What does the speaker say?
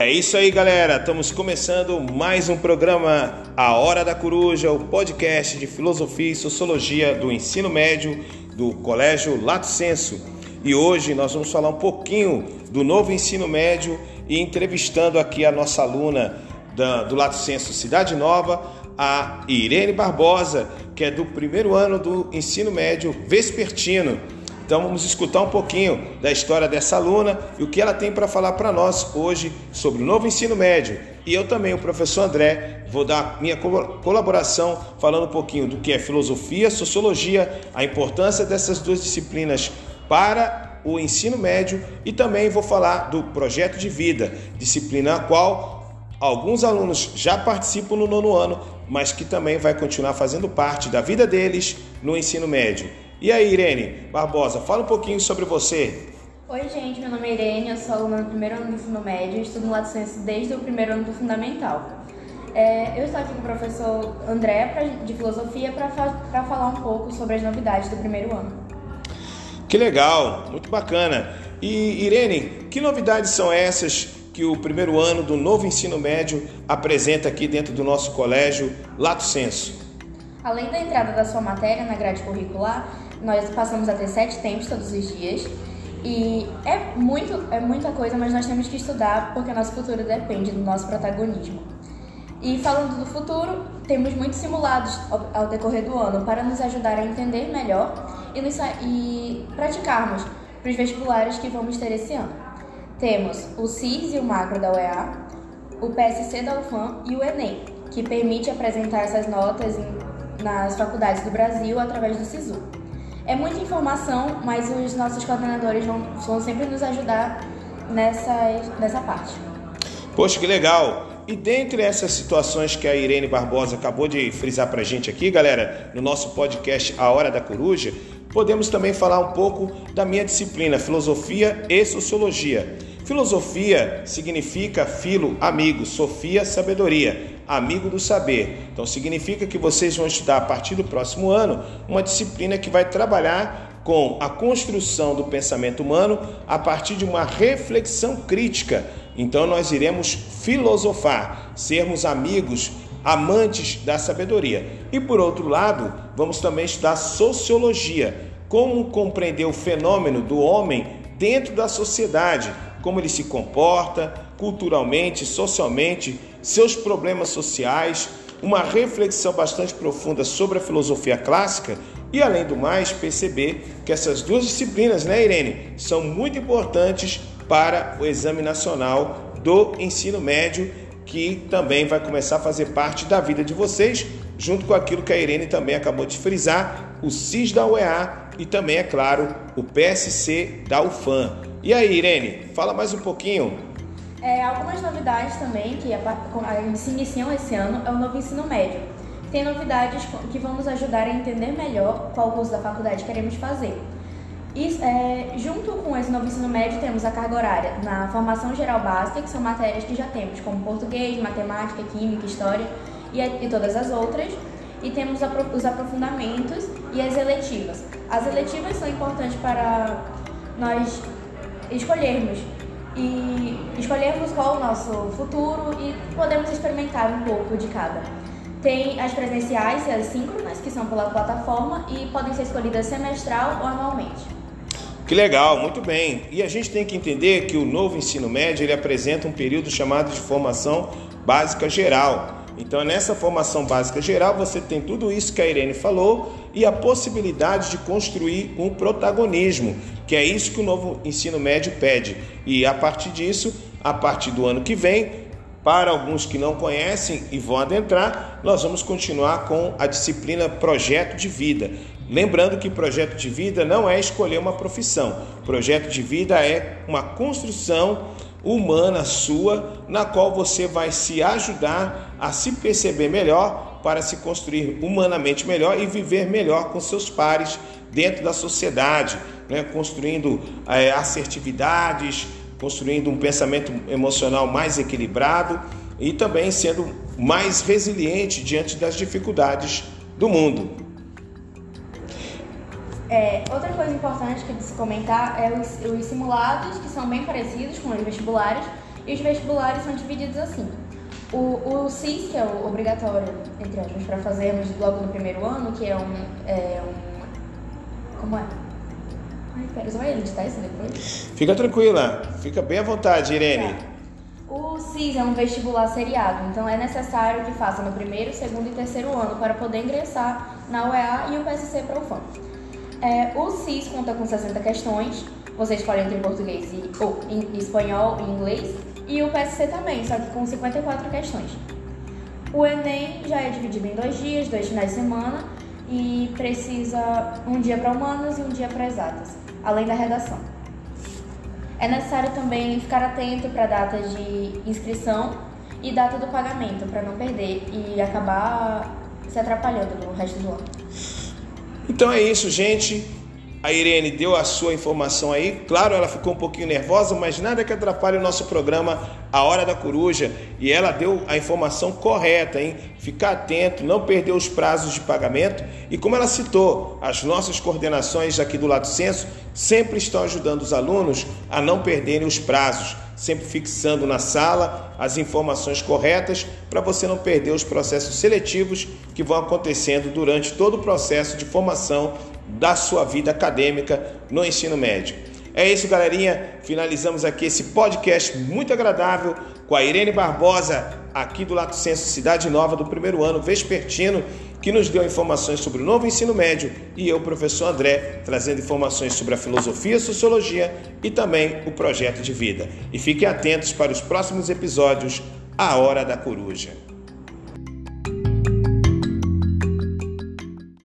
É isso aí, galera. Estamos começando mais um programa A Hora da Coruja, o podcast de filosofia e sociologia do ensino médio do Colégio Lato Senso. E hoje nós vamos falar um pouquinho do novo ensino médio e entrevistando aqui a nossa aluna do Lato Senso Cidade Nova, a Irene Barbosa, que é do primeiro ano do ensino médio vespertino. Então vamos escutar um pouquinho da história dessa aluna e o que ela tem para falar para nós hoje sobre o novo ensino médio. E eu também, o professor André, vou dar minha colaboração falando um pouquinho do que é filosofia, sociologia, a importância dessas duas disciplinas para o ensino médio e também vou falar do projeto de vida, disciplina a qual alguns alunos já participam no nono ano, mas que também vai continuar fazendo parte da vida deles no ensino médio. E aí, Irene Barbosa, fala um pouquinho sobre você. Oi, gente, meu nome é Irene, eu sou aluna do primeiro ano do ensino médio, estudo no Lato Senso desde o primeiro ano do fundamental. É, eu estou aqui com o professor André pra, de filosofia para falar um pouco sobre as novidades do primeiro ano. Que legal, muito bacana. E Irene, que novidades são essas que o primeiro ano do novo ensino médio apresenta aqui dentro do nosso colégio Lato Senso? Além da entrada da sua matéria na grade curricular, nós passamos a ter sete tempos todos os dias. E é, muito, é muita coisa, mas nós temos que estudar porque nosso futuro depende do nosso protagonismo. E falando do futuro, temos muitos simulados ao decorrer do ano para nos ajudar a entender melhor e, nos, e praticarmos para os vestibulares que vamos ter esse ano. Temos o CIS e o Macro da UEA, o PSC da UFAM e o Enem, que permite apresentar essas notas em, nas faculdades do Brasil através do SISU. É muita informação, mas os nossos coordenadores vão, vão sempre nos ajudar nessa, nessa parte. Poxa, que legal! E dentre essas situações que a Irene Barbosa acabou de frisar para a gente aqui, galera, no nosso podcast A Hora da Coruja, podemos também falar um pouco da minha disciplina, Filosofia e Sociologia. Filosofia significa filo, amigo, sofia, sabedoria amigo do saber. Então significa que vocês vão estudar a partir do próximo ano uma disciplina que vai trabalhar com a construção do pensamento humano a partir de uma reflexão crítica. Então nós iremos filosofar, sermos amigos, amantes da sabedoria. E por outro lado, vamos também estudar sociologia, como compreender o fenômeno do homem dentro da sociedade, como ele se comporta culturalmente, socialmente, seus problemas sociais, uma reflexão bastante profunda sobre a filosofia clássica e, além do mais, perceber que essas duas disciplinas, né, Irene, são muito importantes para o exame nacional do ensino médio, que também vai começar a fazer parte da vida de vocês, junto com aquilo que a Irene também acabou de frisar, o CIS da UEA e também, é claro, o PSC da UFAM. E aí, Irene, fala mais um pouquinho é, algumas novidades também que se iniciam esse ano é o novo ensino médio. Tem novidades que vão nos ajudar a entender melhor qual curso da faculdade queremos fazer. E, é, junto com esse novo ensino médio, temos a carga horária na formação geral básica, que são matérias que já temos, como português, matemática, química, história e, e todas as outras. E temos os aprofundamentos e as eletivas. As eletivas são importantes para nós escolhermos e escolhemos qual o nosso futuro e podemos experimentar um pouco de cada. Tem as presenciais e as síncronas, que são pela plataforma e podem ser escolhidas semestral ou anualmente. Que legal, muito bem. E a gente tem que entender que o novo ensino médio ele apresenta um período chamado de formação básica geral. Então, nessa formação básica geral, você tem tudo isso que a Irene falou e a possibilidade de construir um protagonismo, que é isso que o novo ensino médio pede. E a partir disso, a partir do ano que vem, para alguns que não conhecem e vão adentrar, nós vamos continuar com a disciplina Projeto de Vida. Lembrando que projeto de vida não é escolher uma profissão. Projeto de vida é uma construção humana sua, na qual você vai se ajudar a se perceber melhor para se construir humanamente melhor e viver melhor com seus pares dentro da sociedade, né? construindo é, assertividades, construindo um pensamento emocional mais equilibrado e também sendo mais resiliente diante das dificuldades do mundo. É, outra coisa importante que de se comentar é os, os, simulados, que são bem parecidos com os vestibulares, E os vestibulares são divididos assim. O, o CIS, que é o obrigatório, entre aspas, para fazermos logo no primeiro ano, que é um. É um como é? Ai, pera, vai editar isso depois? Fica tranquila, fica bem à vontade, Irene. Tá. O CIS é um vestibular seriado, então é necessário que faça no primeiro, segundo e terceiro ano para poder ingressar na UEA e o PSC para o FAM. É, o CIS conta com 60 questões, você escolhe entre português e, ou em espanhol e inglês, e o PSC também, só que com 54 questões. O Enem já é dividido em dois dias, dois finais de semana, e precisa um dia para humanas e um dia para exatas, além da redação. É necessário também ficar atento para a data de inscrição e data do pagamento, para não perder e acabar se atrapalhando no resto do ano. Então é isso, gente. A Irene deu a sua informação aí. Claro, ela ficou um pouquinho nervosa, mas nada que atrapalhe o nosso programa A Hora da Coruja. E ela deu a informação correta, hein? Ficar atento, não perder os prazos de pagamento. E como ela citou, as nossas coordenações aqui do Lado Censo sempre estão ajudando os alunos a não perderem os prazos, sempre fixando na sala as informações corretas para você não perder os processos seletivos que vão acontecendo durante todo o processo de formação da sua vida acadêmica no ensino médio. É isso, galerinha. Finalizamos aqui esse podcast muito agradável com a Irene Barbosa, aqui do Lato Senso Cidade Nova do primeiro ano, vespertino, que nos deu informações sobre o novo ensino médio, e eu, professor André, trazendo informações sobre a filosofia, a sociologia e também o projeto de vida. E fiquem atentos para os próximos episódios, A Hora da Coruja.